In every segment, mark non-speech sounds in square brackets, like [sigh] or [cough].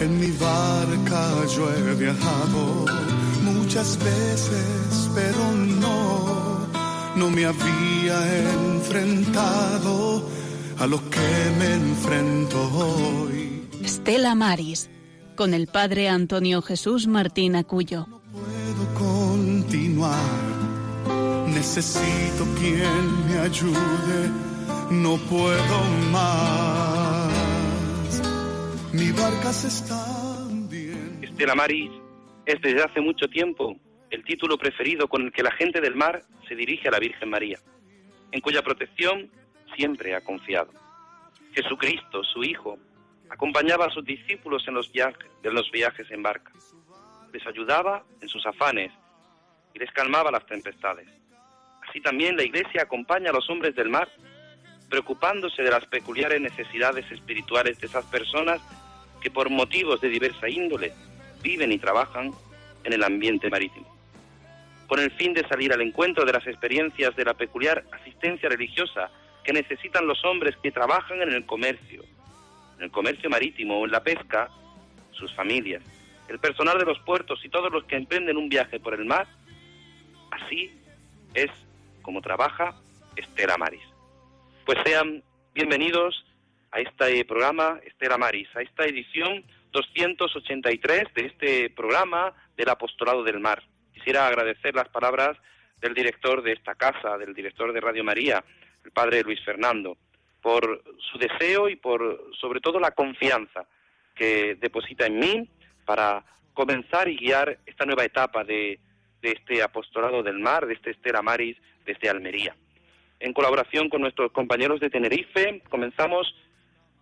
En mi barca yo he viajado muchas veces, pero no, no me había enfrentado a lo que me enfrento hoy. Estela Maris, con el padre Antonio Jesús Martín Acuyo. No puedo continuar, necesito quien me ayude, no puedo más. Mi barca se está hundiendo. Estela Maris es desde hace mucho tiempo el título preferido con el que la gente del mar se dirige a la Virgen María, en cuya protección siempre ha confiado. Jesucristo, su Hijo, acompañaba a sus discípulos en los, viajes, en los viajes en barca, les ayudaba en sus afanes y les calmaba las tempestades. Así también la Iglesia acompaña a los hombres del mar, preocupándose de las peculiares necesidades espirituales de esas personas que por motivos de diversa índole viven y trabajan en el ambiente marítimo. Con el fin de salir al encuentro de las experiencias de la peculiar asistencia religiosa que necesitan los hombres que trabajan en el comercio, en el comercio marítimo o en la pesca, sus familias, el personal de los puertos y todos los que emprenden un viaje por el mar, así es como trabaja Estela Maris. Pues sean bienvenidos a este programa Estela Maris, a esta edición 283 de este programa del Apostolado del Mar. Quisiera agradecer las palabras del director de esta casa, del director de Radio María, el padre Luis Fernando, por su deseo y por sobre todo la confianza que deposita en mí para comenzar y guiar esta nueva etapa de, de este apostolado del mar, de este Estela Maris desde Almería. En colaboración con nuestros compañeros de Tenerife, comenzamos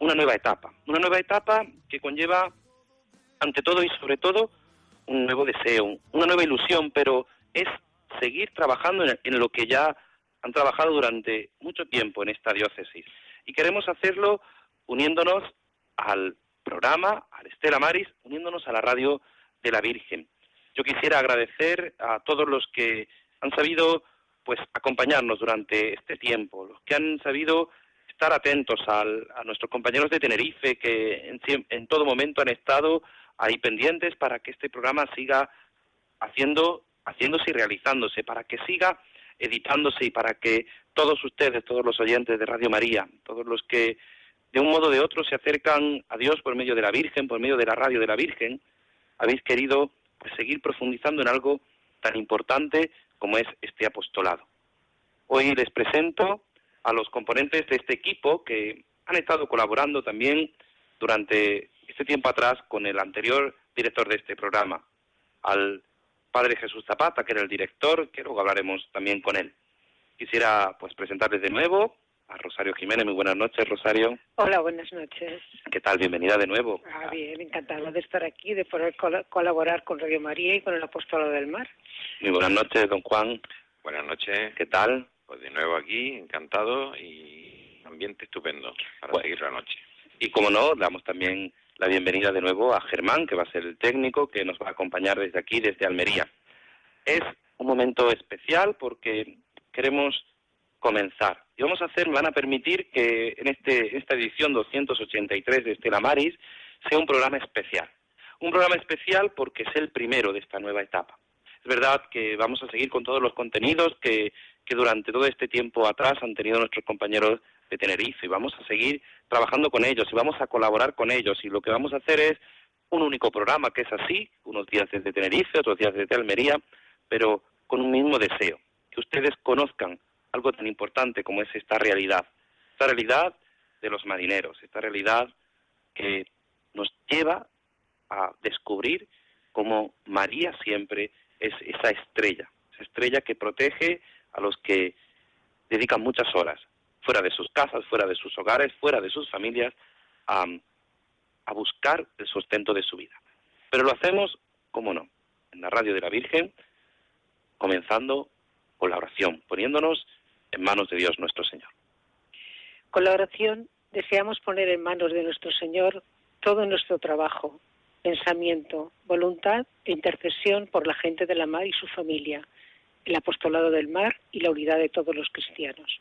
una nueva etapa, una nueva etapa que conlleva ante todo y sobre todo un nuevo deseo, una nueva ilusión, pero es seguir trabajando en, lo que ya han trabajado durante mucho tiempo en esta diócesis. Y queremos hacerlo uniéndonos al programa, al Estela Maris, uniéndonos a la radio de la Virgen. Yo quisiera agradecer a todos los que han sabido pues acompañarnos durante este tiempo, los que han sabido estar atentos al, a nuestros compañeros de Tenerife que en, en todo momento han estado ahí pendientes para que este programa siga haciendo, haciéndose y realizándose, para que siga editándose y para que todos ustedes, todos los oyentes de Radio María, todos los que de un modo o de otro se acercan a Dios por medio de la Virgen, por medio de la radio de la Virgen, habéis querido pues, seguir profundizando en algo tan importante como es este apostolado. Hoy les presento a los componentes de este equipo que han estado colaborando también durante este tiempo atrás con el anterior director de este programa, al padre Jesús Zapata, que era el director, que luego hablaremos también con él. Quisiera pues presentarles de nuevo a Rosario Jiménez. Muy buenas noches, Rosario. Hola, buenas noches. ¿Qué tal? Bienvenida de nuevo. Ah, bien, encantada de estar aquí, de poder col colaborar con Radio María y con el Apostolado del Mar. Muy buenas noches, don Juan. Buenas noches. ¿Qué tal? Pues de nuevo aquí, encantado y ambiente estupendo para Bueno. seguir la noche. Y como no, damos también la bienvenida de nuevo a Germán, que va a ser el técnico que nos va a acompañar desde aquí, desde Almería. Es un momento especial porque queremos comenzar. Y vamos a hacer, me van a permitir que en este, esta edición 283 de Estela Maris sea un programa especial. Un programa especial porque es el primero de esta nueva etapa. Es verdad que vamos a seguir con todos los contenidos que, que durante todo este tiempo atrás han tenido nuestros compañeros de Tenerife. Y vamos a seguir trabajando con ellos y vamos a colaborar con ellos. Y lo que vamos a hacer es un único programa que es así, unos días desde Tenerife, otros días desde Almería, pero con un mismo deseo, que ustedes conozcan algo tan importante como es esta realidad, esta realidad de los marineros, esta realidad que nos lleva a descubrir cómo María siempre es esa estrella, esa estrella que protege a los que dedican muchas horas fuera de sus casas, fuera de sus hogares, fuera de sus familias, a, a buscar el sustento de su vida. Pero lo hacemos, como no, en la radio de la Virgen, comenzando con la oración, poniéndonos en manos de Dios nuestro Señor. Con la oración deseamos poner en manos de nuestro Señor todo nuestro trabajo, pensamiento, voluntad e intercesión por la gente de la mar y su familia, el apostolado del mar y la unidad de todos los cristianos.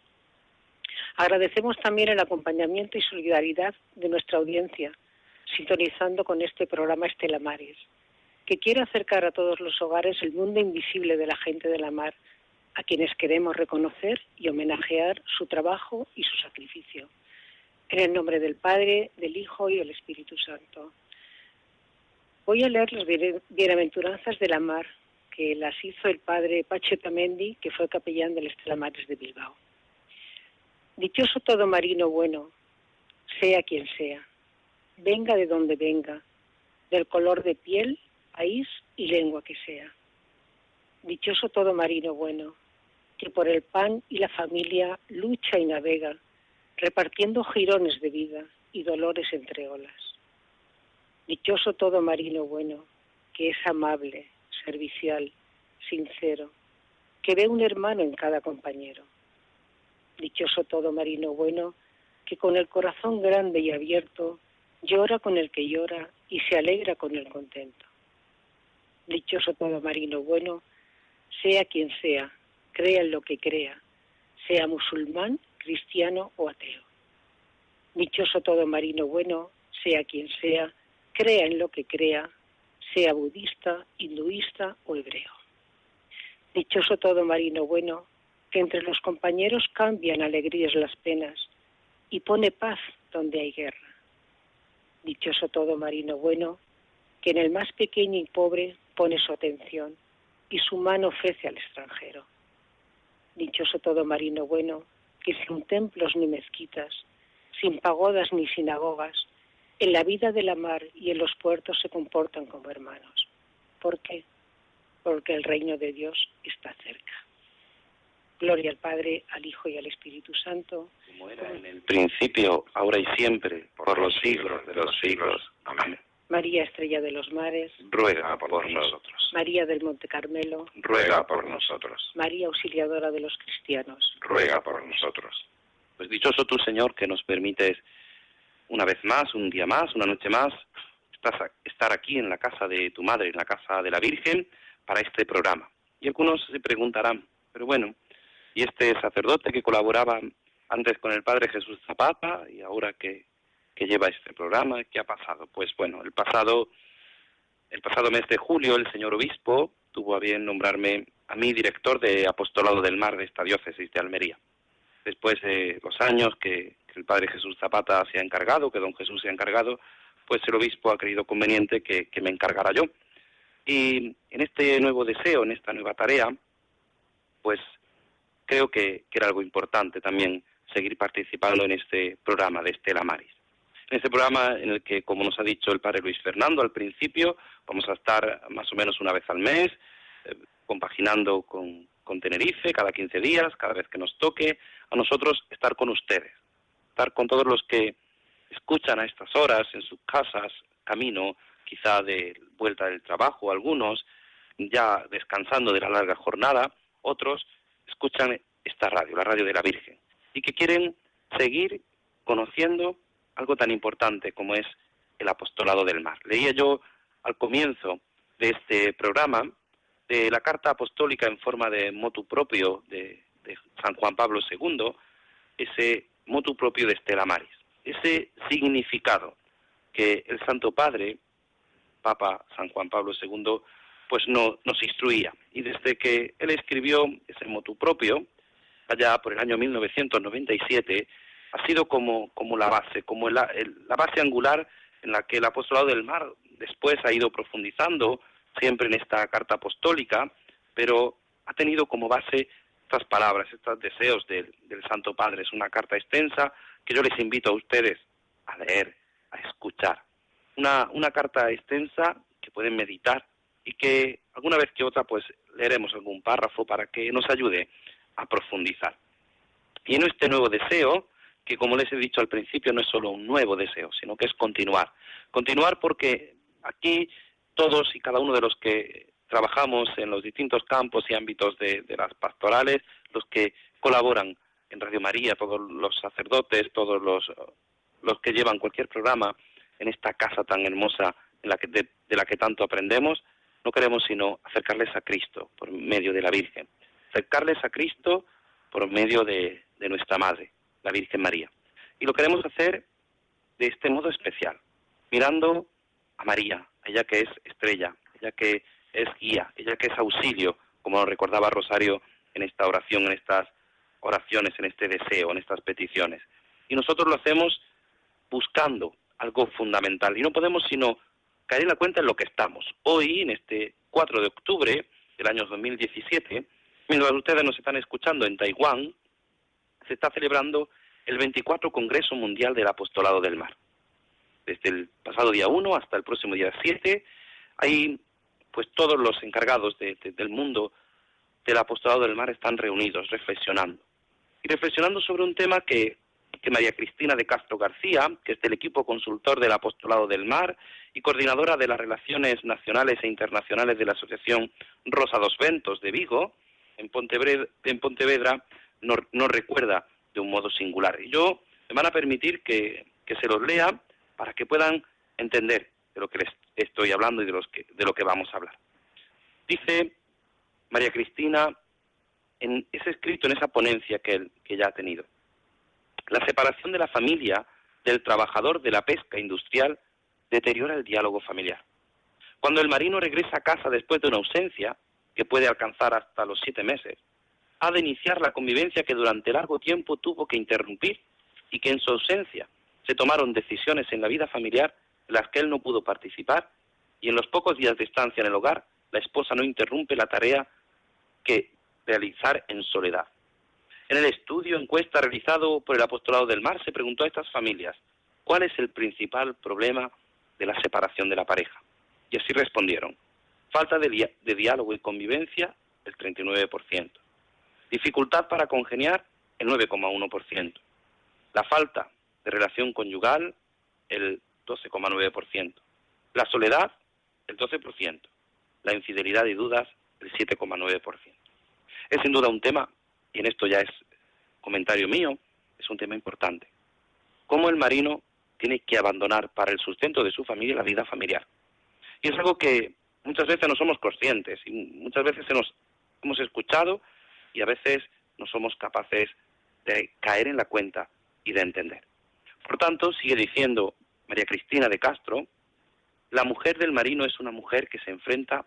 Agradecemos también el acompañamiento y solidaridad de nuestra audiencia, sintonizando con este programa Estela Maris, que quiere acercar a todos los hogares el mundo invisible de la gente de la mar, a quienes queremos reconocer y homenajear su trabajo y su sacrificio. En el nombre del Padre, del Hijo y del Espíritu Santo. Voy a leer las bienaventuranzas de la mar, que las hizo el padre Pacho Tamendi, que fue capellán del Estela Maris de Bilbao. Dichoso todo marino bueno, sea quien sea, venga de donde venga, del color de piel, país y lengua que sea. Dichoso todo marino bueno, que por el pan y la familia lucha y navega, repartiendo jirones de vida y dolores entre olas. Dichoso todo marino bueno, que es amable, servicial, sincero, que ve un hermano en cada compañero. Dichoso todo marino bueno, que con el corazón grande y abierto llora con el que llora y se alegra con el contento. Dichoso todo marino bueno, sea quien sea, crea en lo que crea, sea musulmán, cristiano o ateo. Dichoso todo marino bueno, sea quien sea, crea en lo que crea, sea budista, hinduista o hebreo. Dichoso todo marino bueno, que entre los compañeros cambian alegrías las penas y pone paz donde hay guerra. Dichoso todo marino bueno, que en el más pequeño y pobre pone su atención y su mano ofrece al extranjero. Dichoso todo marino bueno, que sin templos ni mezquitas, sin pagodas ni sinagogas, en la vida de la mar y en los puertos se comportan como hermanos. ¿Por qué? Porque el reino de Dios está cerca. Gloria al Padre, al Hijo y al Espíritu Santo. Como era en el principio, ahora y siempre, por los siglos de los siglos. Amén. María Estrella de los Mares, ruega por nosotros. María del Monte Carmelo, ruega por nosotros. María Auxiliadora de los Cristianos, ruega por nosotros. Pues dichoso tú, Señor, que nos permites una vez más, un día más, una noche más, estar aquí en la casa de tu madre, en la casa de la Virgen, para este programa. Y algunos se preguntarán, pero bueno, ¿y este sacerdote que colaboraba antes con el Padre Jesús Zapata y ahora que, que lleva este programa, qué ha pasado? Pues bueno, el pasado, el pasado mes de julio el señor obispo tuvo a bien nombrarme a mí director de Apostolado del Mar de esta diócesis de Almería. Después de los años que, el padre Jesús Zapata se ha encargado, que don Jesús se ha encargado, pues el obispo ha creído conveniente que, me encargara yo. Y en este nuevo deseo, en esta nueva tarea, pues creo que, era algo importante también seguir participando en este programa de Estela Maris. En este programa en el que, como nos ha dicho el padre Luis Fernando al principio, vamos a estar más o menos una vez al mes, eh, compaginando con, con Tenerife cada 15 días, cada vez que nos toque, a nosotros estar con ustedes, estar con todos los que escuchan a estas horas en sus casas, camino quizá de vuelta del trabajo, algunos ya descansando de la larga jornada, otros escuchan esta radio, la radio de la Virgen, y que quieren seguir conociendo algo tan importante como es el apostolado del mar. Leía yo al comienzo de este programa de la carta apostólica en forma de motu propio de, de San Juan Pablo II, ese motu propio de Estela Maris. Ese significado que el Santo Padre, Papa San Juan Pablo II, pues no, nos instruía. Y desde que él escribió ese motu propio, allá por el año 1997, ha sido como, como la base, como la base angular en la que el apostolado del mar después ha ido profundizando, siempre en esta carta apostólica, pero ha tenido como base estas palabras, estos deseos del, Santo Padre. Es una carta extensa que yo les invito a ustedes a leer, a escuchar. Una, una carta extensa que pueden meditar y que alguna vez que otra pues leeremos algún párrafo para que nos ayude a profundizar. Y en este nuevo deseo, que como les he dicho al principio no es solo un nuevo deseo, sino que es continuar. Continuar porque aquí todos y cada uno de los que trabajamos en los distintos campos y ámbitos de, las pastorales, los que colaboran en Radio María, todos los sacerdotes, todos los, los que llevan cualquier programa en esta casa tan hermosa en la que, de, la que tanto aprendemos, no queremos sino acercarles a Cristo por medio de la Virgen, acercarles a Cristo por medio de, de nuestra Madre, la Virgen María. Y lo queremos hacer de este modo especial, mirando a María, ella que es estrella, ella que es guía, ella que es auxilio, como nos recordaba Rosario en esta oración, en estas oraciones, en este deseo, en estas peticiones. Y nosotros lo hacemos buscando algo fundamental. Y no podemos sino caer en la cuenta en lo que estamos. Hoy, en este 4 de octubre del año 2017, mientras ustedes nos están escuchando en Taiwán, se está celebrando el 24 Congreso Mundial del Apostolado del Mar. Desde el pasado día 1 hasta el próximo día 7, hay pues todos los encargados del mundo del apostolado del mar están reunidos, reflexionando. Y reflexionando sobre un tema que, María Cristina de Castro García, que es del equipo consultor del apostolado del mar y coordinadora de las relaciones nacionales e internacionales de la Asociación Rosa dos Ventos de Vigo, en Pontevedra, nos, recuerda de un modo singular. Y yo me van a permitir que, que se los lea para que puedan entender de lo que les estoy hablando y de, los que, de lo que vamos a hablar. Dice María Cristina en ese escrito, en esa ponencia que, él, que ella ha tenido. La separación de la familia del trabajador de la pesca industrial deteriora el diálogo familiar. Cuando el marino regresa a casa después de una ausencia, que puede alcanzar hasta los siete meses, ha de iniciar la convivencia que durante largo tiempo tuvo que interrumpir y que en su ausencia se tomaron decisiones en la vida familiar en las que él no pudo participar y en los pocos días de estancia en el hogar la esposa no interrumpe la tarea que realizar en soledad. En el estudio encuesta realizado por el Apostolado del Mar se preguntó a estas familias cuál es el principal problema de la separación de la pareja. Y así respondieron. Falta de, diálogo y convivencia, el 39%. Dificultad para congeniar, el 9,1%. La falta de relación conyugal, el 12,9%. La soledad, el 12%. La infidelidad y dudas, el 7,9%. Es sin duda un tema, y en esto ya es comentario mío, es un tema importante. Cómo el marino tiene que abandonar para el sustento de su familia la vida familiar. Y es algo que muchas veces no somos conscientes y muchas veces se nos hemos escuchado y a veces no somos capaces de caer en la cuenta y de entender. Por tanto, sigue diciendo María Cristina de Castro, la mujer del marino es una mujer que se enfrenta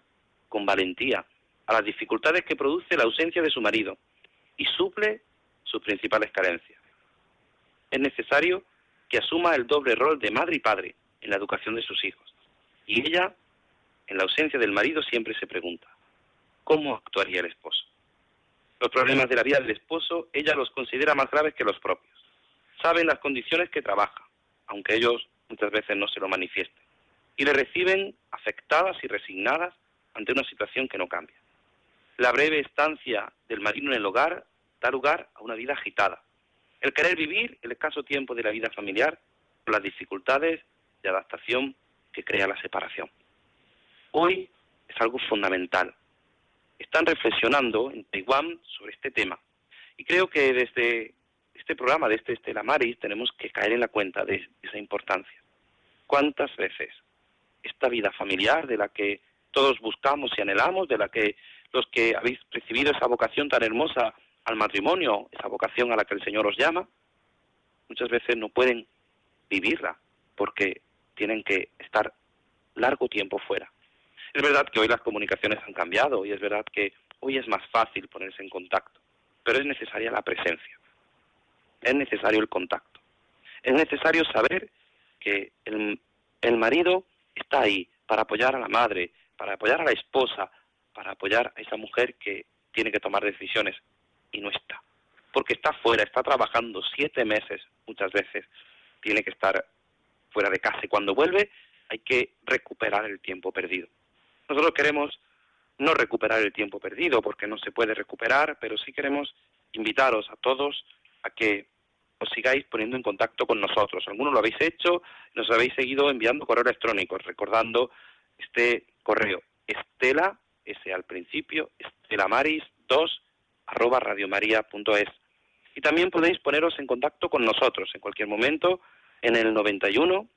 con valentía a las dificultades que produce la ausencia de su marido y suple sus principales carencias. Es necesario que asuma el doble rol de madre y padre en la educación de sus hijos. Y ella, en la ausencia del marido, siempre se pregunta, ¿cómo actuaría el esposo? Los problemas de la vida del esposo ella los considera más graves que los propios. Saben las condiciones que trabaja, aunque ellos muchas veces no se lo manifiesten, y le reciben afectadas y resignadas ante una situación que no cambia. La breve estancia del marino en el hogar da lugar a una vida agitada. El querer vivir el escaso tiempo de la vida familiar con las dificultades de adaptación que crea la separación. Hoy es algo fundamental. Están reflexionando en Taiwán sobre este tema. Y creo que desde este programa, de este Estela Maris, tenemos que caer en la cuenta de esa importancia. ¿Cuántas veces esta vida familiar de la que todos buscamos y anhelamos, de la que los que habéis recibido esa vocación tan hermosa al matrimonio, esa vocación a la que el Señor os llama, muchas veces no pueden vivirla porque tienen que estar largo tiempo fuera. Es verdad que hoy las comunicaciones han cambiado y es verdad que hoy es más fácil ponerse en contacto, pero es necesaria la presencia, es necesario el contacto, es necesario saber que el, marido está ahí para apoyar a la madre, para apoyar a la esposa, para apoyar a esa mujer que tiene que tomar decisiones y no está. Porque está fuera, está trabajando siete meses muchas veces, tiene que estar fuera de casa y cuando vuelve hay que recuperar el tiempo perdido. Nosotros queremos no recuperar el tiempo perdido porque no se puede recuperar, pero sí queremos invitaros a todos a que os sigáis poniendo en contacto con nosotros. Algunos lo habéis hecho, nos habéis seguido enviando correos electrónicos, recordando este correo estela ese al principio, estelamaris2 arroba radiomaria.es. Y también podéis poneros en contacto con nosotros en cualquier momento en el 91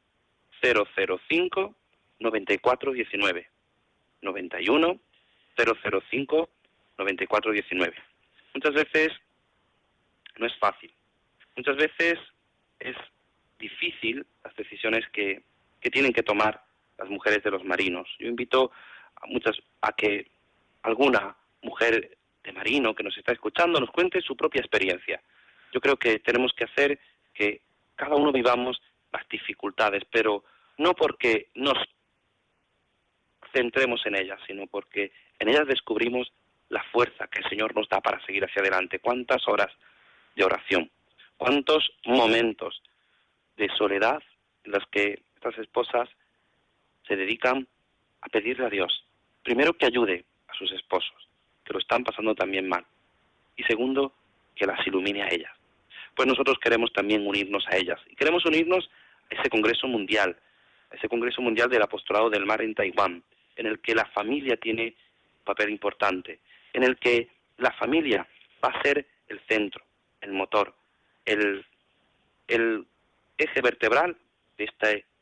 005 9419. 91 005 9419. Muchas veces no es fácil. Muchas veces es difícil las decisiones que que tienen que tomar las mujeres de los marinos. Yo invito a muchas a que alguna mujer de marino que nos está escuchando nos cuente su propia experiencia. Yo creo que tenemos que hacer que cada uno vivamos las dificultades, pero no porque nos centremos en ellas, sino porque en ellas descubrimos la fuerza que el Señor nos da para seguir hacia adelante. ¿Cuántas horas de oración? ¿Cuántos momentos de soledad en los que estas esposas se dedican a pedirle a Dios, primero que ayude a sus esposos, que lo están pasando también mal, y segundo, que las ilumine a ellas. Pues nosotros queremos también unirnos a ellas, y queremos unirnos a ese Congreso Mundial, a ese Congreso Mundial del Apostolado del Mar en Taiwán, en el que la familia tiene un papel importante, en el que la familia va a ser el centro, el motor, el, eje vertebral de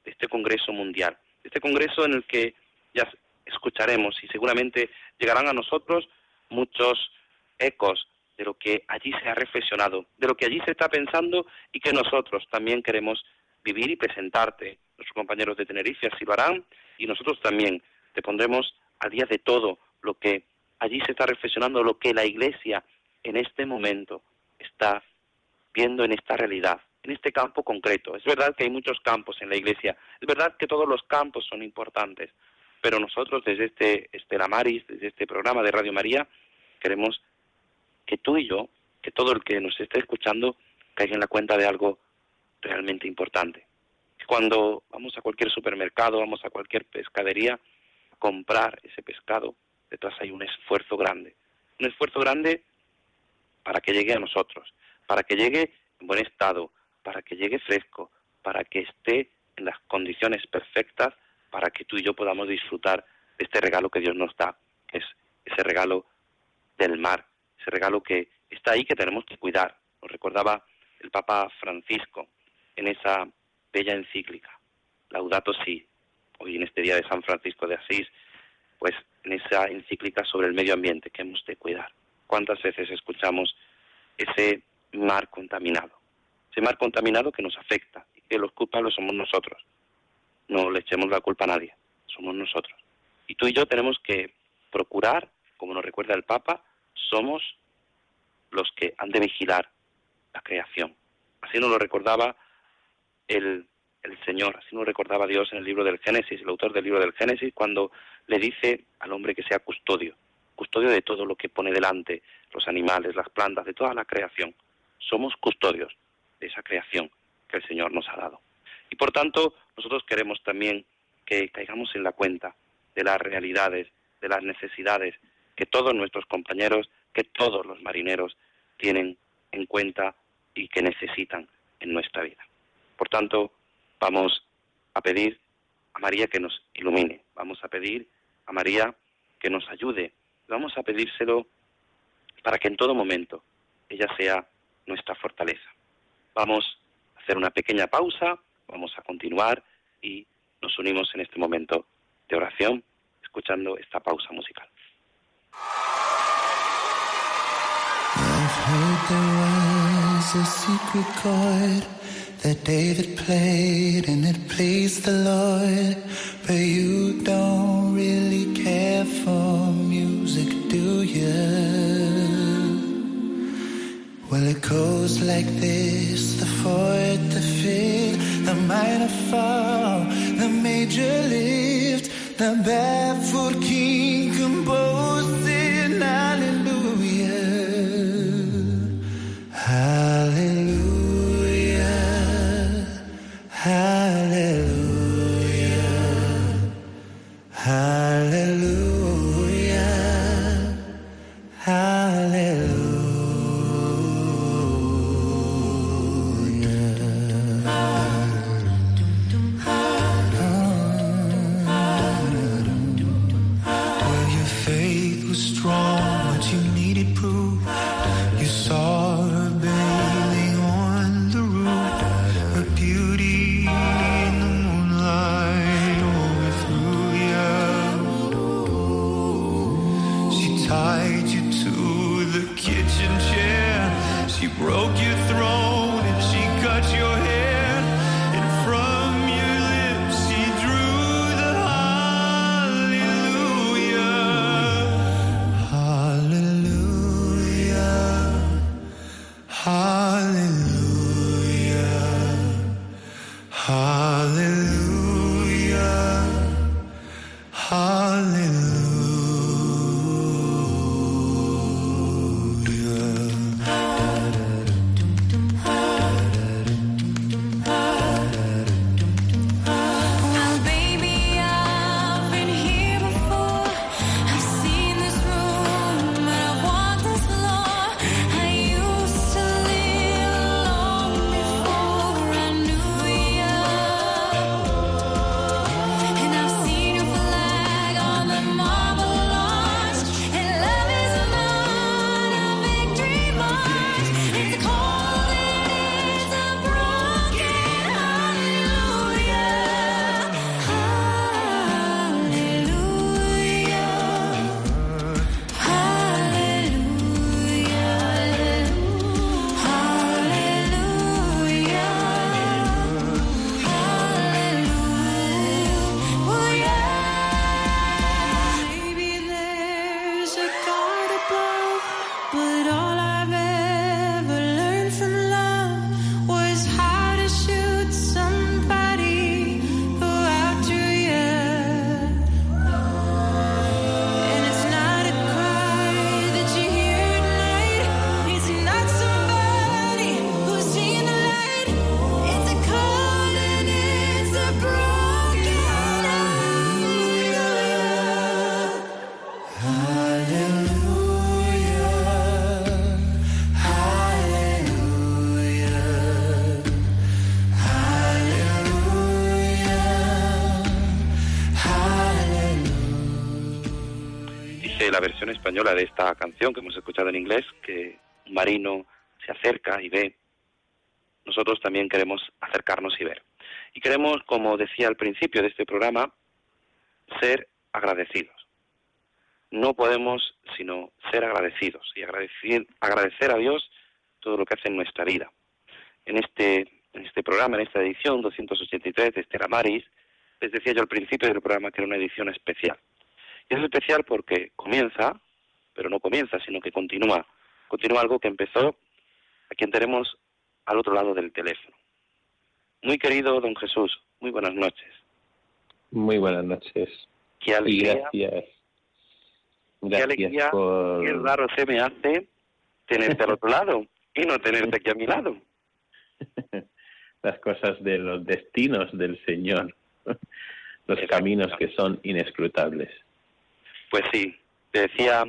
este, Congreso Mundial, este Congreso en el que ya escucharemos y seguramente llegarán a nosotros muchos ecos de lo que allí se ha reflexionado, de lo que allí se está pensando y que nosotros también queremos vivir y presentarte. Nuestros compañeros de Tenerife así lo harán y nosotros también te pondremos a día de todo lo que allí se está reflexionando, lo que la Iglesia en este momento está viendo en esta realidad, en este campo concreto. Es verdad que hay muchos campos en la Iglesia, es verdad que todos los campos son importantes, pero nosotros desde este Estela Maris, desde este programa de Radio María, queremos que tú y yo, que todo el que nos esté escuchando, caiga en la cuenta de algo realmente importante. Cuando vamos a cualquier supermercado, vamos a cualquier pescadería, a comprar ese pescado, detrás hay un esfuerzo grande. Un esfuerzo grande para que llegue a nosotros, para que llegue en buen estado, para que llegue fresco, para que esté en las condiciones perfectas para que tú y yo podamos disfrutar de este regalo que Dios nos da, que es ese regalo del mar, ese regalo que está ahí que tenemos que cuidar. Nos recordaba el Papa Francisco en esa bella encíclica, Laudato Si, hoy en este día de San Francisco de Asís, pues en esa encíclica sobre el medio ambiente que hemos de cuidar. ¿Cuántas veces escuchamos ese mar contaminado? Ese mar contaminado que nos afecta y que los culpables somos nosotros. No le echemos la culpa a nadie, somos nosotros. Y tú y yo tenemos que procurar, como nos recuerda el Papa, somos los que han de vigilar la creación. Así nos lo recordaba el, el Señor, así nos recordaba Dios en el libro del Génesis, el autor del libro del Génesis, cuando le dice al hombre que sea custodio, custodio de todo lo que pone delante, los animales, las plantas, de toda la creación. Somos custodios de esa creación que el Señor nos ha dado. Y por tanto, nosotros queremos también que caigamos en la cuenta de las realidades, de las necesidades que todos nuestros compañeros, que todos los marineros tienen en cuenta y que necesitan en nuestra vida. Por tanto, vamos a pedir a María que nos ilumine, vamos a pedir a María que nos ayude, vamos a pedírselo para que en todo momento ella sea nuestra fortaleza. Vamos a hacer una pequeña pausa, vamos a continuar y nos unimos en este momento de oración escuchando esta pausa musical. Well, it goes like this. The fourth, the fifth, the minor fall, the major lift, the barefoot king composing española de esta canción que hemos escuchado en inglés, que un marino se acerca y ve, nosotros también queremos acercarnos y ver. Y queremos, como decía al principio de este programa, ser agradecidos. No podemos sino ser agradecidos y agradecer, agradecer a Dios todo lo que hace en nuestra vida. En este, en este programa, en esta edición 283 de Estela Maris, les decía yo al principio del programa que era una edición especial. Es especial porque comienza pero no comienza, sino que continúa. Continúa algo que empezó a quien tenemos al otro lado del teléfono. Muy querido don Jesús, muy buenas noches. Muy buenas noches. Qué alegría. gracias. Qué alegría, qué raro se me hace tenerte al otro lado y no tenerte aquí a mi lado. [laughs] Las cosas de los destinos del Señor, [laughs] los caminos que son inescrutables. Pues sí, decía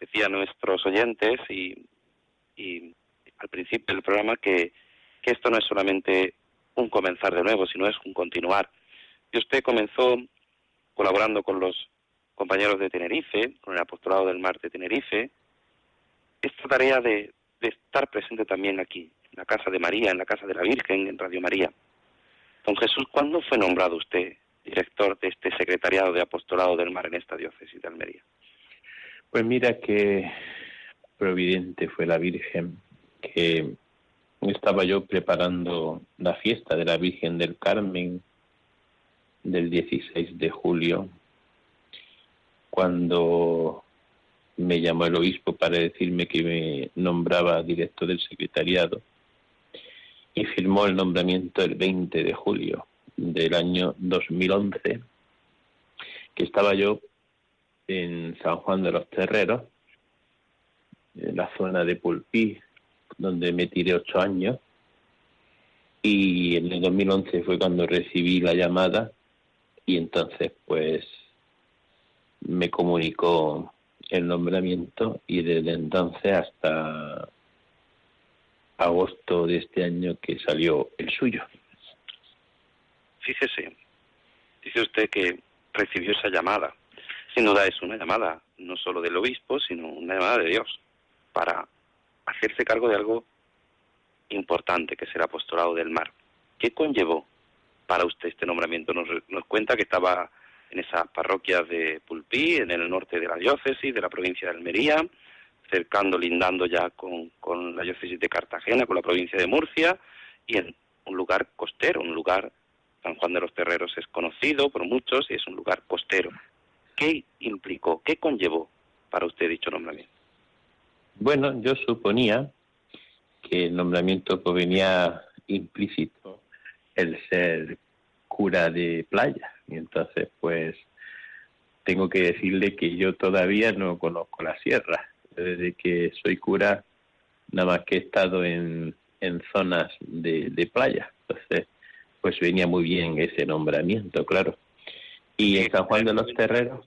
decía nuestros oyentes y, al principio del programa que, que esto no es solamente un comenzar de nuevo, sino es un continuar. Y usted comenzó colaborando con los compañeros de Tenerife, con el apostolado del mar de Tenerife, esta tarea de estar presente también aquí, en la casa de María, en la casa de la Virgen, en Radio María. Don Jesús, ¿cuándo fue nombrado usted director de este secretariado de apostolado del mar en esta diócesis de Almería? Pues mira que providente fue la Virgen, que estaba yo preparando la fiesta de la Virgen del Carmen del 16 de julio, cuando me llamó el obispo para decirme que me nombraba director del secretariado y firmó el nombramiento el 20 de julio del año 2011, que estaba yo en San Juan de los Terreros, en la zona de Pulpí, donde me tiré ocho años. Y en el 2011 fue cuando recibí la llamada y entonces pues me comunicó el nombramiento y desde entonces hasta agosto de este año que salió el suyo. Fíjese, dice usted que recibió esa llamada sin duda es una llamada, no solo del obispo, sino una llamada de Dios, para hacerse cargo de algo importante, que es el apostolado del mar. ¿Qué conllevó para usted este nombramiento? Nos, nos cuenta que estaba en esa parroquia de Pulpí, en el norte de la diócesis, de la provincia de Almería, cercando, lindando ya con, con la diócesis de Cartagena, con la provincia de Murcia, y en un lugar costero, un lugar, San Juan de los Terreros es conocido por muchos y es un lugar costero. ¿Qué implicó, qué conllevó para usted dicho nombramiento? Bueno, yo suponía que el nombramiento provenía implícito el ser cura de playa. Y entonces, pues, tengo que decirle que yo todavía no conozco la sierra. Desde que soy cura, nada más que he estado en, en zonas de, de playa. Entonces, pues venía muy bien ese nombramiento, claro. Y en San Juan de los Terreros.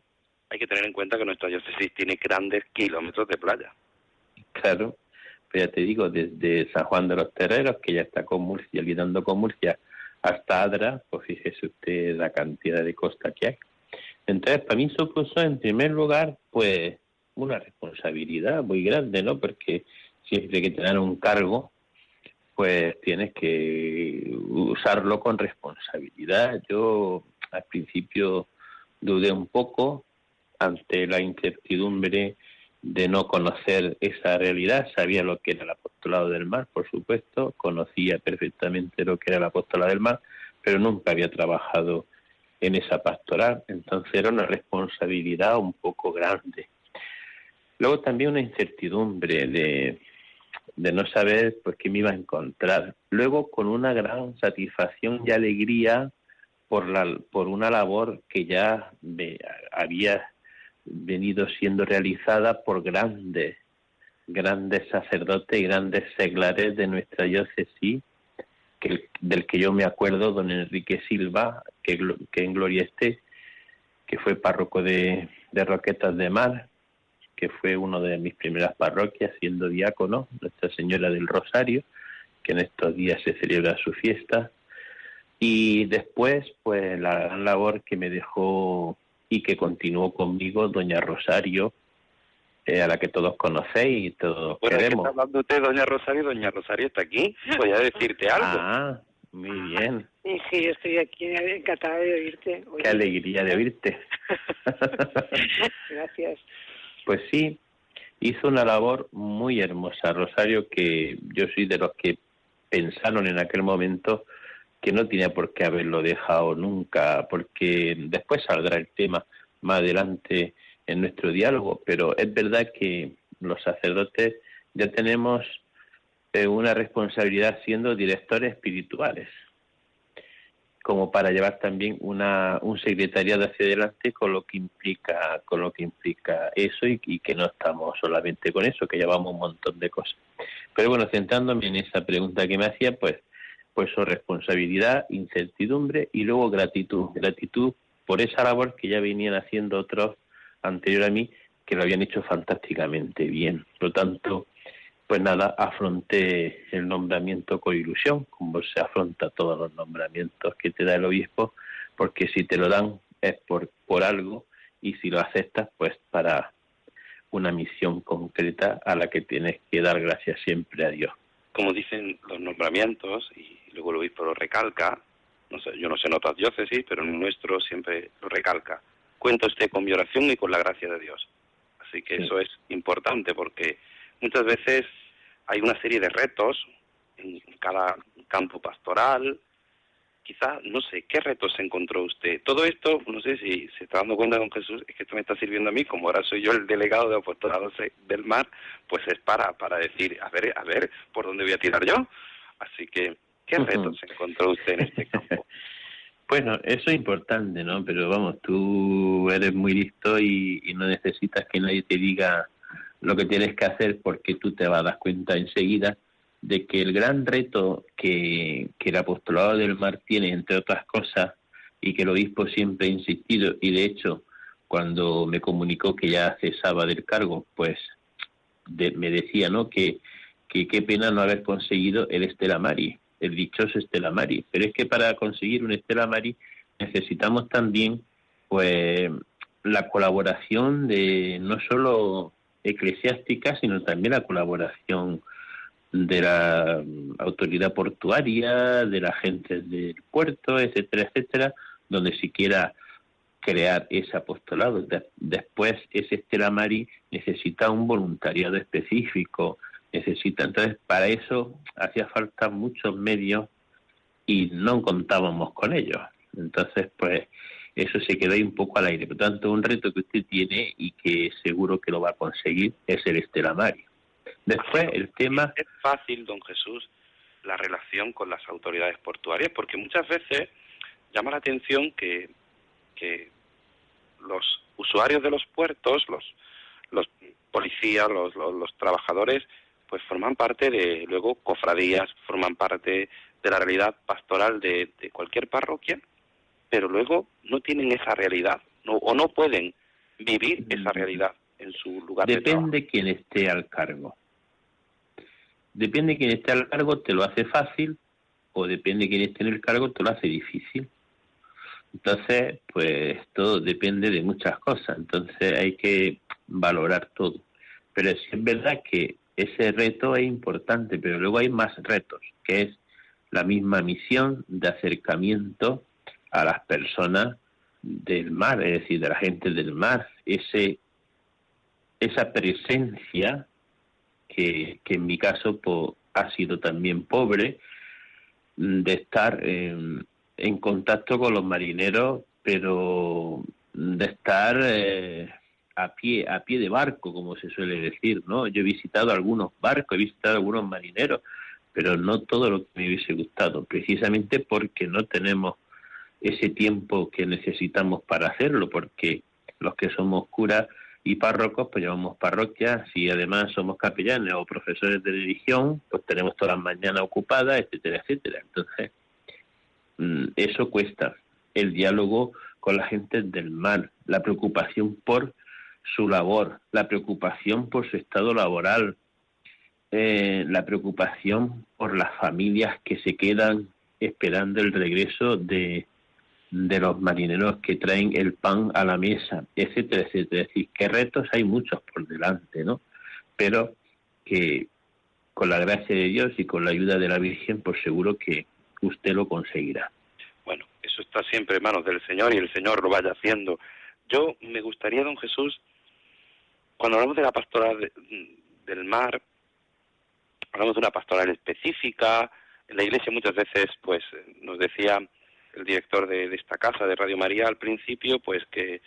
Hay que tener en cuenta que nuestra diócesis tiene grandes kilómetros de playa. Claro, pero ya te digo, desde San Juan de los Terreros, que ya está con Murcia, olvidando con Murcia, hasta Adra, pues fíjese usted la cantidad de costa que hay. Entonces, para mí supuso, en primer lugar, pues una responsabilidad muy grande, ¿no? Porque siempre que te dan un cargo, pues tienes que usarlo con responsabilidad. Yo al principio dudé un poco ante la incertidumbre de no conocer esa realidad. Sabía lo que era el apostolado del mar, por supuesto, conocía perfectamente lo que era el apostolado del mar, pero nunca había trabajado en esa pastoral, entonces era una responsabilidad un poco grande. Luego también una incertidumbre de, de no saber pues qué me iba a encontrar. Luego con una gran satisfacción y alegría por la por una labor que ya me había venido siendo realizada por grandes, grandes sacerdotes y grandes seglares de nuestra diócesis, del que yo me acuerdo, don Enrique Silva, que, que en gloria esté, que fue párroco de, de Roquetas de Mar, que fue una de mis primeras parroquias siendo diácono, Nuestra Señora del Rosario, que en estos días se celebra su fiesta. Y después, pues la gran labor que me dejó y que continuó conmigo doña Rosario, eh, a la que todos conocéis y todos bueno, queremos. Está hablando usted, doña Rosario, doña Rosario está aquí. Voy a decirte algo. Ah, muy bien. Sí, sí, yo estoy aquí encantada de oírte. Qué alegría de oírte. [laughs] Gracias. Pues sí, hizo una labor muy hermosa, Rosario, que yo soy de los que pensaron en aquel momento que no tenía por qué haberlo dejado nunca, porque después saldrá el tema más adelante en nuestro diálogo, pero es verdad que los sacerdotes ya tenemos eh, una responsabilidad siendo directores espirituales, como para llevar también una, un secretariado hacia adelante con lo que implica con lo que implica eso y, que no estamos solamente con eso, que llevamos un montón de cosas. Pero bueno, centrándome en esa pregunta que me hacía, pues pues su responsabilidad, incertidumbre y luego gratitud. Gratitud por esa labor que ya venían haciendo otros anterior a mí, que lo habían hecho fantásticamente bien. Por lo tanto, pues nada, afronté el nombramiento con ilusión, como se afronta todos los nombramientos que te da el obispo, porque si te lo dan es por, por algo y si lo aceptas, pues para una misión concreta a la que tienes que dar gracias siempre a Dios. Como dicen los nombramientos, y luego el obispo lo recalca, no sé, yo no sé en otras diócesis, pero en nuestro siempre lo recalca. Cuenta usted con mi oración y con la gracia de Dios. Así que Sí. eso es importante porque muchas veces hay una serie de retos en cada campo pastoral. Quizá, no sé, ¿qué retos encontró usted? Todo esto, no sé si se está dando cuenta, don Jesús, es que esto me está sirviendo a mí, como ahora soy yo el delegado de apostolado del mar, pues es para, para decir, a ver, a ver, ¿por dónde voy a tirar yo? Así que, ¿qué retos encontró usted en este campo? [laughs] Bueno, eso es importante, ¿no? Pero vamos, tú eres muy listo y, y no necesitas que nadie te diga lo que tienes que hacer porque tú te vas a dar cuenta enseguida de que el gran reto que, que el apostolado del mar tiene, entre otras cosas, y que el obispo siempre ha insistido, y de hecho, cuando me comunicó que ya cesaba del cargo, pues de- me decía, ¿no? Que, que qué pena no haber conseguido el Estela Mari, el dichoso Estela Mari. Pero es que para conseguir un Estela Mari necesitamos también, pues, la colaboración de no solo eclesiástica, sino también la colaboración de la mm, autoridad portuaria, de la gente del puerto, etcétera, etcétera, donde se quiera crear ese apostolado. De- después, ese Estela Mari necesita un voluntariado específico, necesita. Entonces, para eso hacía falta muchos medios y no contábamos con ellos. Entonces, pues, eso se quedó ahí un poco al aire. Por tanto, un reto que usted tiene y que seguro que lo va a conseguir es el Estela Mari. Después, el tema. Es fácil, don Jesús, la relación con las autoridades portuarias, porque muchas veces llama la atención que, que los usuarios de los puertos, los, los policías, los, los, trabajadores, pues forman parte de, luego, cofradías, forman parte de la realidad pastoral de cualquier parroquia, pero luego no tienen esa realidad, no, o no pueden vivir esa realidad en su lugar Depende de quién esté al cargo. Depende quién esté al cargo, te lo hace fácil, o depende quién esté en el cargo, te lo hace difícil. Entonces, pues todo depende de muchas cosas, entonces hay que valorar todo. Pero sí es verdad que ese reto es importante, pero luego hay más retos, que es la misma misión de acercamiento a las personas del mar, es decir, de la gente del mar, ese esa presencia que, que en mi caso pues, ha sido también pobre de estar en, en contacto con los marineros, pero de estar eh, a pie a pie de barco, como se suele decir, ¿no? Yo he visitado algunos barcos, he visitado algunos marineros, pero no todo lo que me hubiese gustado, precisamente porque no tenemos ese tiempo que necesitamos para hacerlo, porque los que somos curas y párrocos, pues llevamos parroquias y además somos capellanes o profesores de religión, pues tenemos todas las mañanas ocupadas, etcétera, etcétera. Entonces, mm, eso cuesta. El diálogo con la gente del mar, la preocupación por su labor, la preocupación por su estado laboral, eh, la preocupación por las familias que se quedan esperando el regreso de, de los marineros que traen el pan a la mesa, etcétera, etcétera. Es decir, que retos hay muchos por delante, ¿no? Pero que con la gracia de Dios y con la ayuda de la Virgen, pues seguro que usted lo conseguirá. Bueno, eso está siempre en manos del Señor y el Señor lo vaya haciendo. Yo me gustaría, don Jesús, cuando hablamos de la pastoral del mar, hablamos de una pastoral específica. En la iglesia muchas veces, pues, nos decía el director de, esta casa de Radio María al principio, pues que,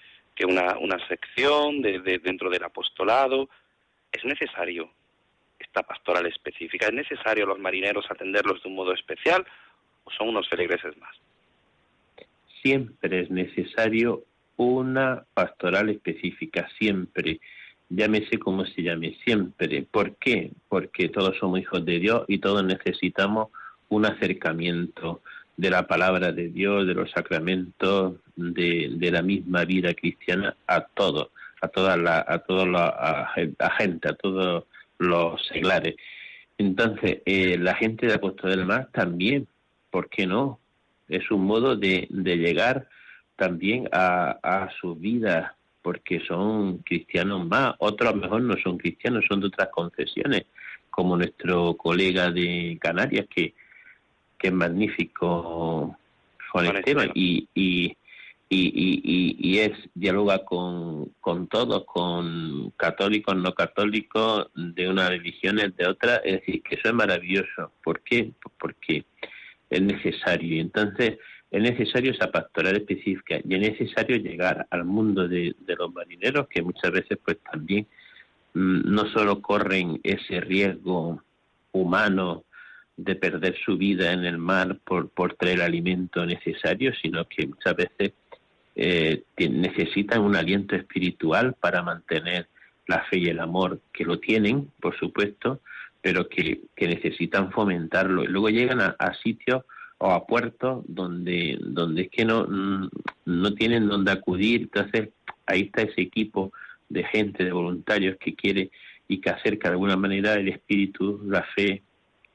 una, una sección de, dentro del apostolado es necesario esta pastoral específica, es necesario los marineros atenderlos de un modo especial o son unos feligreses más. Siempre es necesario una pastoral específica, siempre, llámese como se llame, siempre. ¿Por qué? Porque todos somos hijos de Dios y todos necesitamos un acercamiento, de la palabra de Dios, de los sacramentos, de, de la misma vida cristiana a todos, a toda la, a toda la gente, a todos los seglares. Entonces, eh, la gente de Apóstol del Mar también, ¿por qué no? Es un modo de, de llegar también a, a su vida, porque son cristianos más, otros a lo mejor no son cristianos, son de otras confesiones, como nuestro colega de Canarias, que, es magnífico Juan Esteban, y, y, y, y, es dialoga con, con todos, con católicos, no católicos, de unas religiones, de otras, es decir, que eso es maravilloso. ¿Por qué? Porque es necesario. Y entonces es necesario esa pastoral específica y es necesario llegar al mundo de, de los marineros que muchas veces pues también mm, no solo corren ese riesgo humano de perder su vida en el mar por, por traer alimento necesario, sino que muchas veces eh, necesitan un aliento espiritual para mantener la fe y el amor, que lo tienen, por supuesto, pero que, que necesitan fomentarlo. Y luego llegan a, sitios o a puertos donde, donde es que no, no tienen donde acudir. Entonces, ahí está ese equipo de gente, de voluntarios que quiere y que acerca de alguna manera el espíritu, la fe,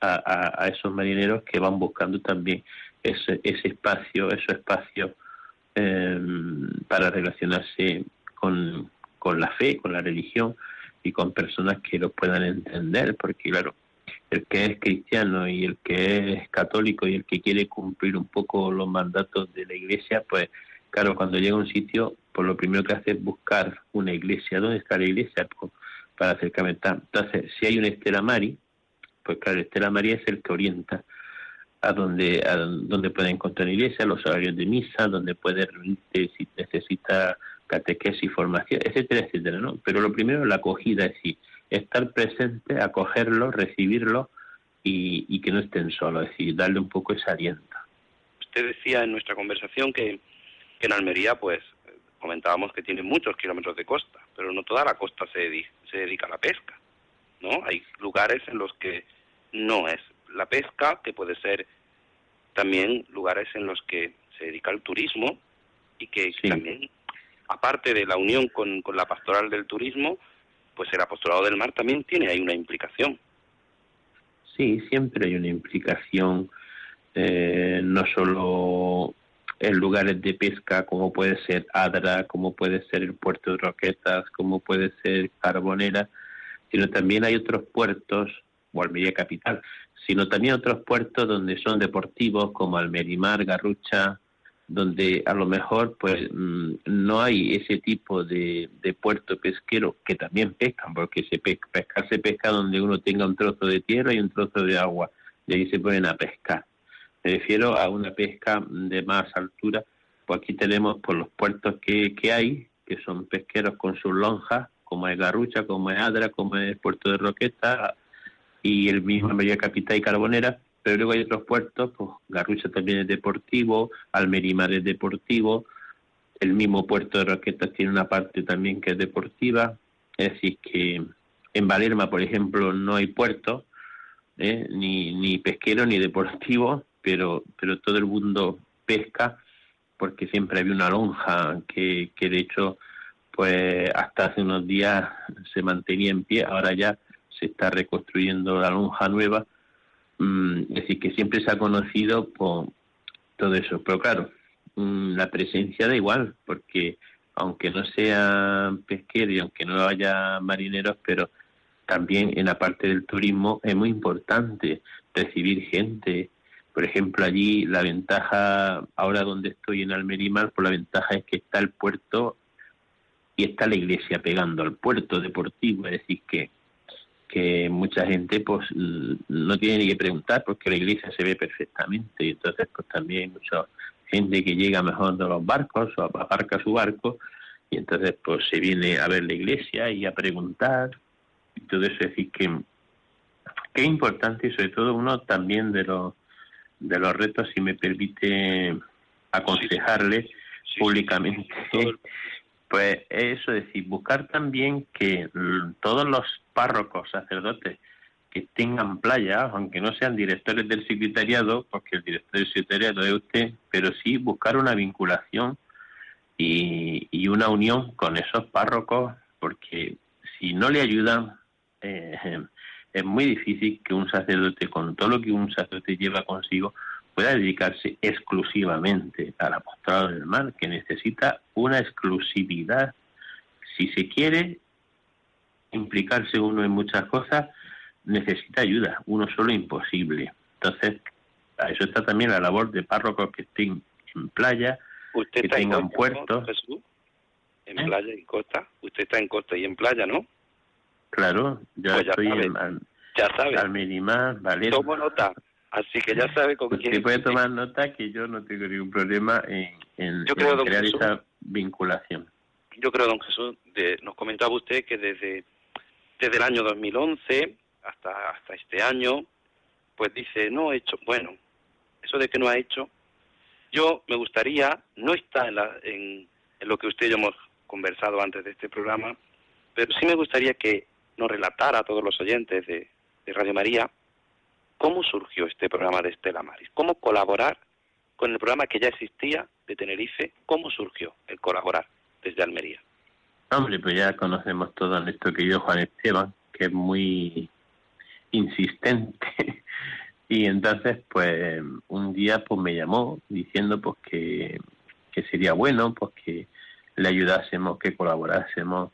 a, esos marineros que van buscando también ese, ese espacio, esos espacios em, para relacionarse con, con la fe, con la religión y con personas que lo puedan entender, porque claro, el que es cristiano y el que es católico y el que quiere cumplir un poco los mandatos de la iglesia, pues claro, cuando llega a un sitio, pues lo primero que hace es buscar una iglesia. ¿Dónde está la iglesia? Pues, para acercarme. Entonces, si hay una Estela Mari, pues claro, Estela María es el que orienta a donde, a donde puede encontrar iglesia, los horarios de misa, donde puede reunirse si necesita catequesis, formación, etcétera, etcétera, ¿no? Pero lo primero la acogida, es decir, estar presente, acogerlo, recibirlo y, que no estén solos, es decir, darle un poco ese aliento. Usted decía en nuestra conversación que, en Almería, pues, comentábamos que tiene muchos kilómetros de costa, pero no toda la costa se, se dedica a la pesca, ¿no? Hay lugares en los que no es la pesca, que puede ser también lugares en los que se dedica al turismo y que también, aparte de la unión con, con la pastoral del turismo, pues el apostolado del mar también tiene ahí una implicación. Sí, siempre hay una implicación, eh, no solo en lugares de pesca como puede ser Adra, como puede ser el puerto de Roquetas, como puede ser Carbonera, sino también hay otros puertos, o Almería Capital, sino también otros puertos donde son deportivos como Almerimar, Garrucha, donde a lo mejor pues mm, no hay ese tipo de, puerto pesquero que también pescan, porque se pesca, pescar se pesca donde uno tenga un trozo de tierra y un trozo de agua, y ahí se ponen a pescar. Me refiero a una pesca de más altura, pues aquí tenemos por los puertos que, que hay, que son pesqueros con sus lonjas, como es Garrucha, como es Adra, como es Puerto de Roqueta y el mismo María Capital y Carbonera, pero luego hay otros puertos, pues Garrucha también es deportivo, Almerimar es deportivo, el mismo puerto de Roquetas tiene una parte también que es deportiva, es decir, que en Valerma, por ejemplo, no hay puerto, ¿eh? ni, ni pesquero ni deportivo, pero, pero todo el mundo pesca porque siempre había una lonja que, que de hecho pues hasta hace unos días se mantenía en pie, ahora ya se está reconstruyendo la lonja nueva Mm, es decir, que siempre se ha conocido por todo eso. Pero claro, mm, la presencia da igual, porque aunque no sea pesquero y aunque no haya marineros, pero también en la parte del turismo es muy importante recibir gente. Por ejemplo, allí la ventaja, ahora donde estoy en Almerimar, pues la ventaja es que está el puerto y está la iglesia pegando al puerto deportivo, es decir, que que mucha gente pues no tiene ni que preguntar porque la iglesia se ve perfectamente. Y entonces pues también mucha gente que llega mejor de los barcos o aparca su barco y entonces pues se viene a ver la iglesia y a preguntar. Y todo eso es decir que que importante y sobre todo uno también de los de los retos si me permite aconsejarle públicamente pues eso es decir buscar también que todos los párrocos, sacerdotes que tengan playa, aunque no sean directores del secretariado, porque el director del secretariado es usted, pero sí buscar una vinculación y, una unión con esos párrocos, porque si no le ayudan, eh, [laughs] es muy difícil que un sacerdote, con todo lo que un sacerdote lleva consigo, pueda dedicarse exclusivamente al apostolado del mal, que necesita una exclusividad. Si se quiere, implicarse uno en muchas cosas, necesita ayuda, uno solo imposible. Entonces, a eso está también la labor de párrocos que estén en playa, ¿Usted que tengan puertos. En ¿Eh? playa y costa. Usted está en costa y en playa, ¿no? Claro, yo pues estoy en, ya sabe. al minimar, ¿vale? Tomo nota. Así que ya sabe con quién. puede tomar nota que yo no tengo ningún problema en, en, crear esa vinculación. Yo creo, don Jesús, de, nos comentaba usted que desde desde el año 2011 hasta, hasta este año, pues dice, no he hecho, bueno, eso de que no ha hecho, yo me gustaría, no está en, en, lo que usted y yo hemos conversado antes de este programa, pero sí me gustaría que nos relatara a todos los oyentes de, de Radio María cómo surgió este programa de Estela Maris, cómo colaborar con el programa que ya existía de Tenerife, cómo surgió el colaborar desde Almería. Hombre, pues ya conocemos todo a nuestro querido Juan Esteban, que es muy insistente. [laughs] y entonces, pues, un día pues me llamó diciendo pues que, que sería bueno, pues que le ayudásemos, que colaborásemos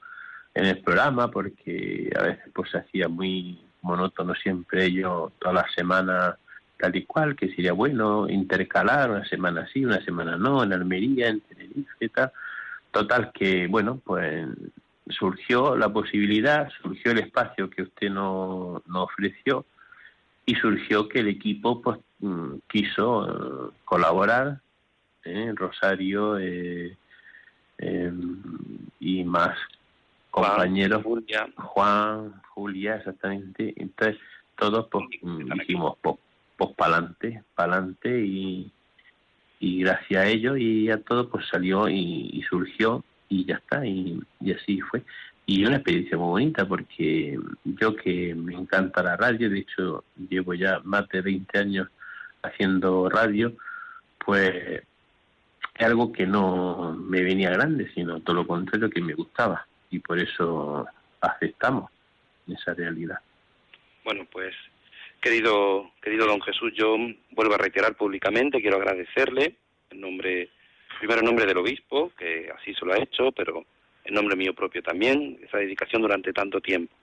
en el programa, porque a veces pues se hacía muy monótono siempre yo todas las semanas tal y cual, que sería bueno intercalar una semana sí, una semana no, en Almería, en Tenerife Total que, bueno, pues surgió la posibilidad, surgió el espacio que usted nos no ofreció y surgió que el equipo pues mm, quiso eh, colaborar, ¿eh? Rosario eh, em, y más compañeros, Juan, Julia. Juan, Julia, exactamente. Entonces todos pues dijimos pues, pues para adelante, para adelante y, y gracias a ello y a todo pues salió y, surgió y ya está y, y, así fue y una experiencia muy bonita porque yo que me encanta la radio de hecho llevo ya más de 20 años haciendo radio pues es algo que no me venía grande sino todo lo contrario que me gustaba y por eso aceptamos esa realidad bueno pues Querido, querido don Jesús, yo vuelvo a reiterar públicamente, quiero agradecerle en nombre, primero en nombre del obispo, que así se lo ha hecho, pero en nombre mío propio también, esa dedicación durante tanto tiempo.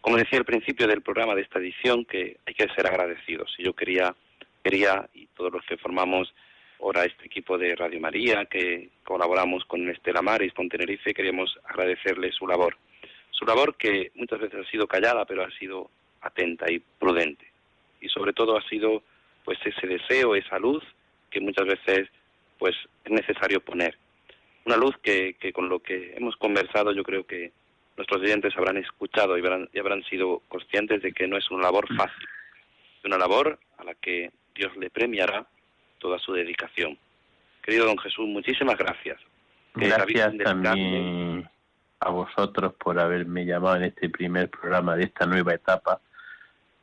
Como decía al principio del programa de esta edición, que hay que ser agradecidos. Y yo quería, quería, y todos los que formamos ahora este equipo de Radio María, que colaboramos con Estela Maris, con Tenerife, queríamos agradecerle su labor. Su labor que muchas veces ha sido callada, pero ha sido atenta y prudente. Y sobre todo ha sido pues ese deseo, esa luz que muchas veces pues es necesario poner. Una luz que, con lo que hemos conversado yo creo que nuestros oyentes habrán escuchado y habrán, y habrán sido conscientes de que no es una labor fácil, es una labor a la que Dios le premiará toda su dedicación. Querido don Jesús, muchísimas gracias. Gracias también a vosotros por haberme llamado en este primer programa de esta nueva etapa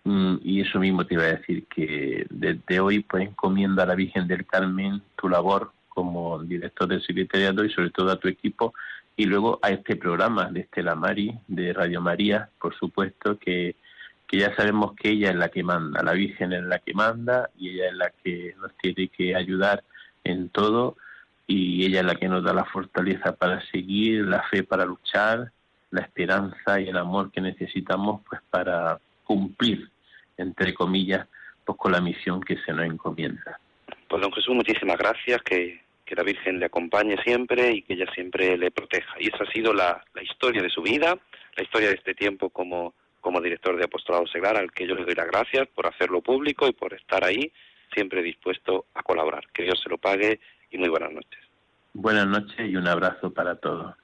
Mm, y eso mismo te iba a decir que desde hoy pues encomienda a la Virgen del Carmen tu labor como director del secretariado y sobre todo a tu equipo y luego a este programa de Estela Mari de Radio María, por supuesto que, que ya sabemos que ella es la que manda, la Virgen es la que manda y ella es la que nos tiene que ayudar en todo y ella es la que nos da la fortaleza para seguir, la fe para luchar, la esperanza y el amor que necesitamos pues para cumplir entre comillas, pues con la misión que se nos encomienda. Pues don Jesús, muchísimas gracias, que, que la Virgen le acompañe siempre y que ella siempre le proteja. Y esa ha sido la, la historia de su vida, la historia de este tiempo como, como director de Apostolado Seglar, al que yo le doy las gracias por hacerlo público y por estar ahí, siempre dispuesto a colaborar. Que Dios se lo pague y muy buenas noches. Buenas noches y un abrazo para todos.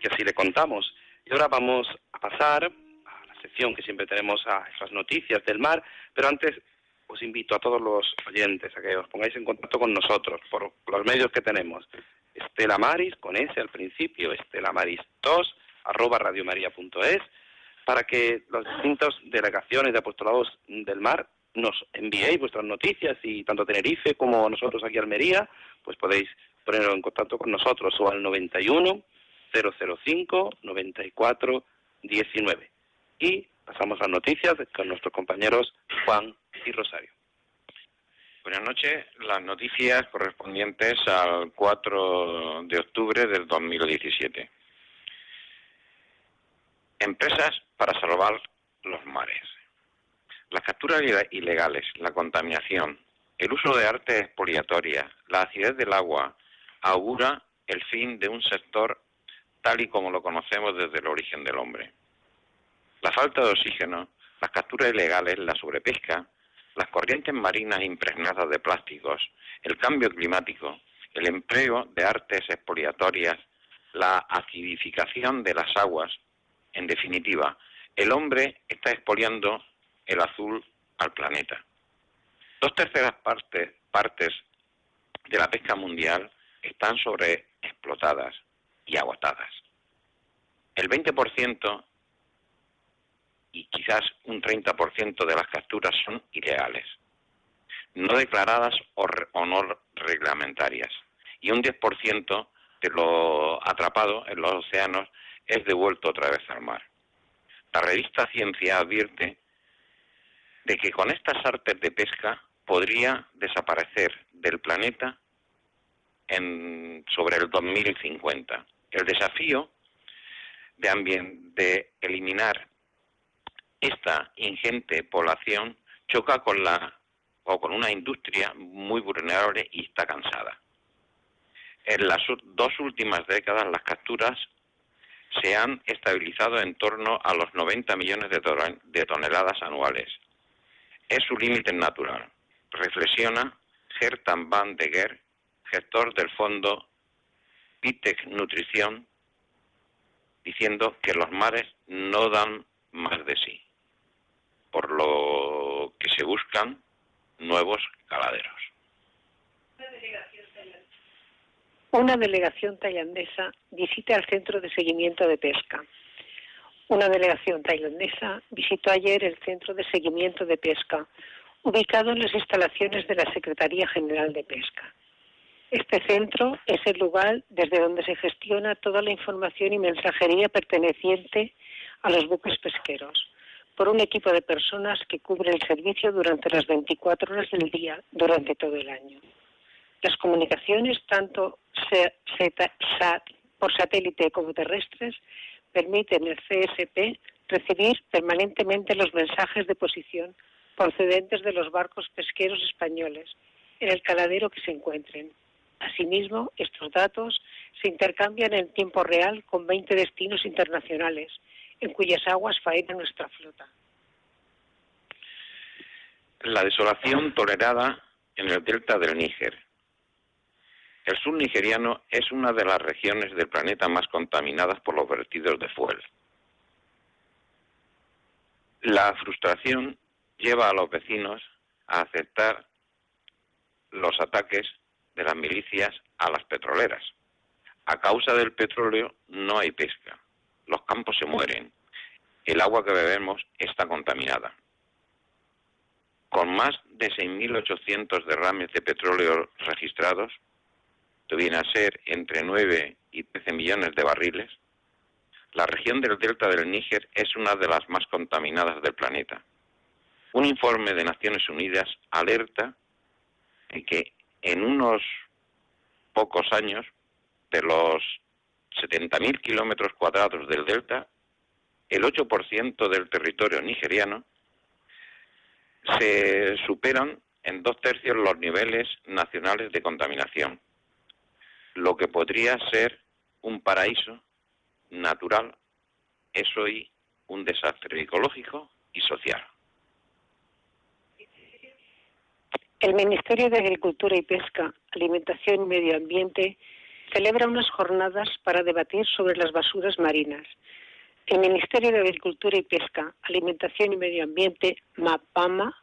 Que así le contamos. Y ahora vamos a pasar a la sección que siempre tenemos a esas noticias del mar, pero antes os invito a todos los oyentes a que os pongáis en contacto con nosotros por los medios que tenemos. Estela Maris, con S al principio, Estela Maris 2, arroba radiomaria.es, para que las distintas delegaciones de apostolados del mar nos enviéis vuestras noticias y tanto Tenerife como nosotros aquí Almería, pues podéis poneros en contacto con nosotros o al 91 005 94 19. Y pasamos las noticias con nuestros compañeros Juan y Rosario. Buenas noches. Las noticias correspondientes al 4 de octubre del 2017. Empresas para salvar los mares. Las capturas ilegales, la contaminación, el uso de artes expoliatorias, la acidez del agua, augura el fin de un sector tal y como lo conocemos desde el origen del hombre. La falta de oxígeno, las capturas ilegales, la sobrepesca, las corrientes marinas impregnadas de plásticos, el cambio climático, el empleo de artes expoliatorias, la acidificación de las aguas, en definitiva, el hombre está expoliando el azul al planeta. Dos terceras partes, partes de la pesca mundial están sobreexplotadas y agotadas. El 20% y quizás un 30% de las capturas son ilegales, no declaradas o, no reglamentarias, y un 10% de lo atrapado en los océanos es devuelto otra vez al mar. La revista Ciencia advierte de que con estas artes de pesca podría desaparecer del planeta en, sobre el 2050. El desafío de, de eliminar esta ingente población choca con la o con una industria muy vulnerable y está cansada. En las dos últimas décadas las capturas se han estabilizado en torno a los 90 millones de, toneladas anuales. Es su límite natural, reflexiona Gertan van de Geer, gestor del fondo Pitec Nutrición, diciendo que los mares no dan más de sí por lo que se buscan nuevos caladeros. Una delegación tailandesa visita el centro de seguimiento de pesca. Una delegación tailandesa visitó ayer el centro de seguimiento de pesca, ubicado en las instalaciones de la Secretaría General de Pesca. Este centro es el lugar desde donde se gestiona toda la información y mensajería perteneciente a los buques pesqueros por un equipo de personas que cubre el servicio durante las 24 horas del día, durante todo el año. Las comunicaciones, tanto por satélite como terrestres, permiten al CSP recibir permanentemente los mensajes de posición procedentes de los barcos pesqueros españoles en el caladero que se encuentren. Asimismo, estos datos se intercambian en tiempo real con 20 destinos internacionales en cuyas aguas faena nuestra flota. La desolación tolerada en el delta del Níger. El sur nigeriano es una de las regiones del planeta más contaminadas por los vertidos de fuel. La frustración lleva a los vecinos a aceptar los ataques de las milicias a las petroleras. A causa del petróleo no hay pesca los campos se mueren, el agua que bebemos está contaminada. Con más de 6.800 derrames de petróleo registrados, que viene a ser entre 9 y 13 millones de barriles, la región del delta del Níger es una de las más contaminadas del planeta. Un informe de Naciones Unidas alerta de que en unos pocos años, de los 70.000 kilómetros cuadrados del delta, el 8% del territorio nigeriano, se superan en dos tercios los niveles nacionales de contaminación, lo que podría ser un paraíso natural es hoy un desastre ecológico y social. El Ministerio de Agricultura y Pesca, Alimentación y Medio Ambiente celebra unas jornadas para debatir sobre las basuras marinas. El Ministerio de Agricultura y Pesca, Alimentación y Medio Ambiente, MAPAMA,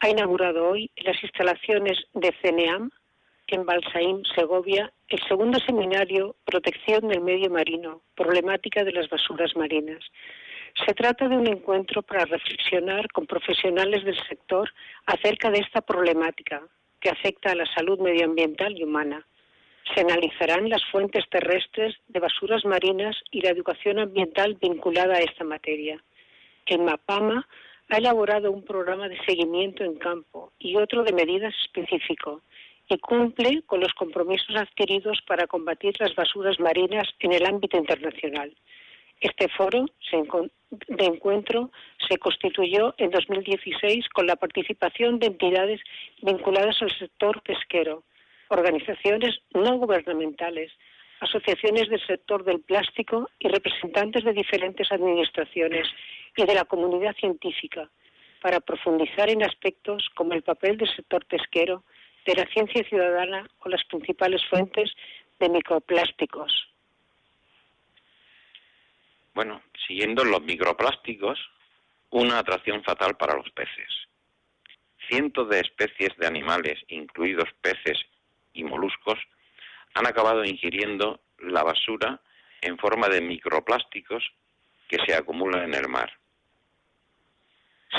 ha inaugurado hoy en las instalaciones de CENEAM, en Balsaín, Segovia, el segundo seminario Protección del Medio Marino, Problemática de las Basuras Marinas. Se trata de un encuentro para reflexionar con profesionales del sector acerca de esta problemática que afecta a la salud medioambiental y humana. Se analizarán las fuentes terrestres de basuras marinas y la educación ambiental vinculada a esta materia. En MAPAMA ha elaborado un programa de seguimiento en campo y otro de medidas específico y cumple con los compromisos adquiridos para combatir las basuras marinas en el ámbito internacional. Este foro de encuentro se constituyó en 2016 con la participación de entidades vinculadas al sector pesquero, organizaciones no gubernamentales, asociaciones del sector del plástico y representantes de diferentes administraciones y de la comunidad científica para profundizar en aspectos como el papel del sector pesquero, de la ciencia ciudadana o las principales fuentes de microplásticos. Bueno, siguiendo los microplásticos, una atracción fatal para los peces. Cientos de especies de animales, incluidos peces y moluscos, han acabado ingiriendo la basura en forma de microplásticos que se acumulan en el mar,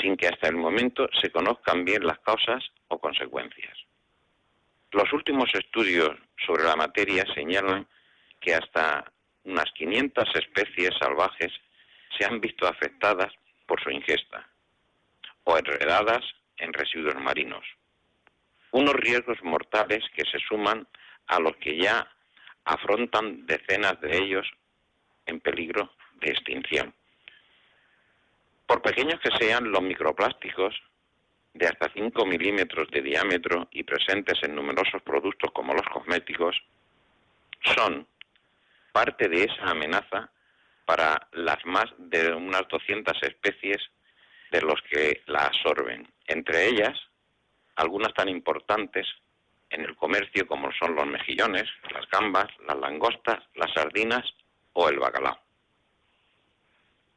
sin que hasta el momento se conozcan bien las causas o consecuencias. Los últimos estudios sobre la materia señalan que hasta unas 500 especies salvajes se han visto afectadas por su ingesta o enredadas en residuos marinos. Unos riesgos mortales que se suman a los que ya afrontan decenas de ellos en peligro de extinción. Por pequeños que sean los microplásticos, de hasta 5 milímetros de diámetro y presentes en numerosos productos como los cosméticos, son parte de esa amenaza para las más de unas 200 especies de los que la absorben. Entre ellas, algunas tan importantes en el comercio como son los mejillones, las gambas, las langostas, las sardinas o el bacalao.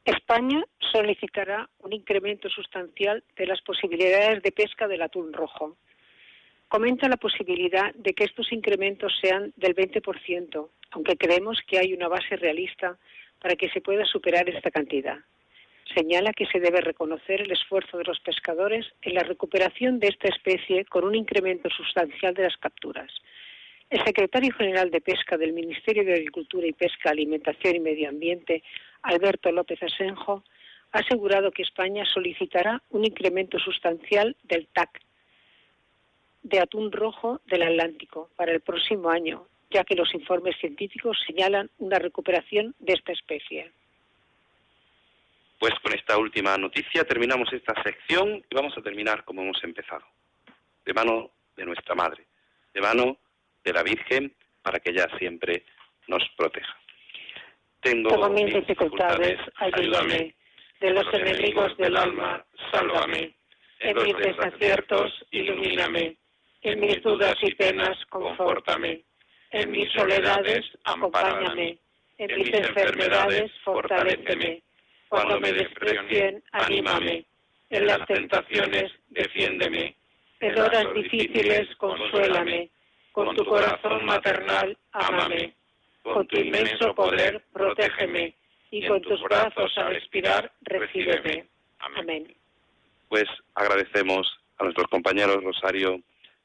España solicitará un incremento sustancial de las posibilidades de pesca del atún rojo. Comenta la posibilidad de que estos incrementos sean del 20%, aunque creemos que hay una base realista para que se pueda superar esta cantidad. Señala que se debe reconocer el esfuerzo de los pescadores en la recuperación de esta especie con un incremento sustancial de las capturas. El secretario general de Pesca del Ministerio de Agricultura y Pesca, Alimentación y Medio Ambiente, Alberto López Asenjo, ha asegurado que España solicitará un incremento sustancial del TAC de atún rojo del Atlántico para el próximo año, ya que los informes científicos señalan una recuperación de esta especie. Pues con esta última noticia terminamos esta sección y vamos a terminar como hemos empezado, de mano de nuestra Madre, de mano de la Virgen, para que ella siempre nos proteja. Tengo, mis dificultades, ayúdame. De los enemigos del alma, sálvame. En mis desaciertos, ilumíname. En mis dudas y penas, confórtame. En mis soledades, acompáñame. En mis enfermedades, fortaléceme. Cuando me desprecien, anímame. En las tentaciones, defiéndeme. En horas difíciles, consuélame. Con tu corazón maternal, ámame con tu inmenso poder, protégeme, y con tus brazos al respirar, recíbeme. Amén. Pues agradecemos a nuestros compañeros Rosario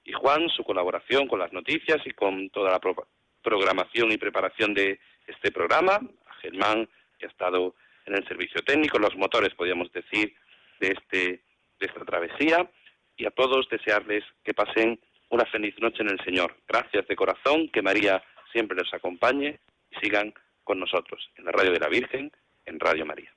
y Juan su colaboración con las noticias y con toda la programación y preparación de este programa, a Germán, que ha estado en el servicio técnico, los motores, podríamos decir, de, este, de esta travesía, y a todos desearles que pasen una feliz noche en el Señor. Gracias de corazón, que María siempre les acompañe y sigan con nosotros en la Radio de la Virgen, en Radio María.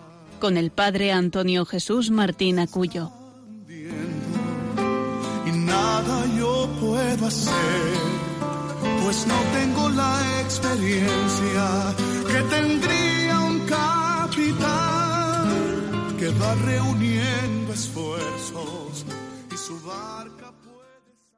con el padre Antonio Jesús Martín Acuyo. Y nada yo puedo hacer, pues no tengo la experiencia que tendría un capital que va reuniendo esfuerzos.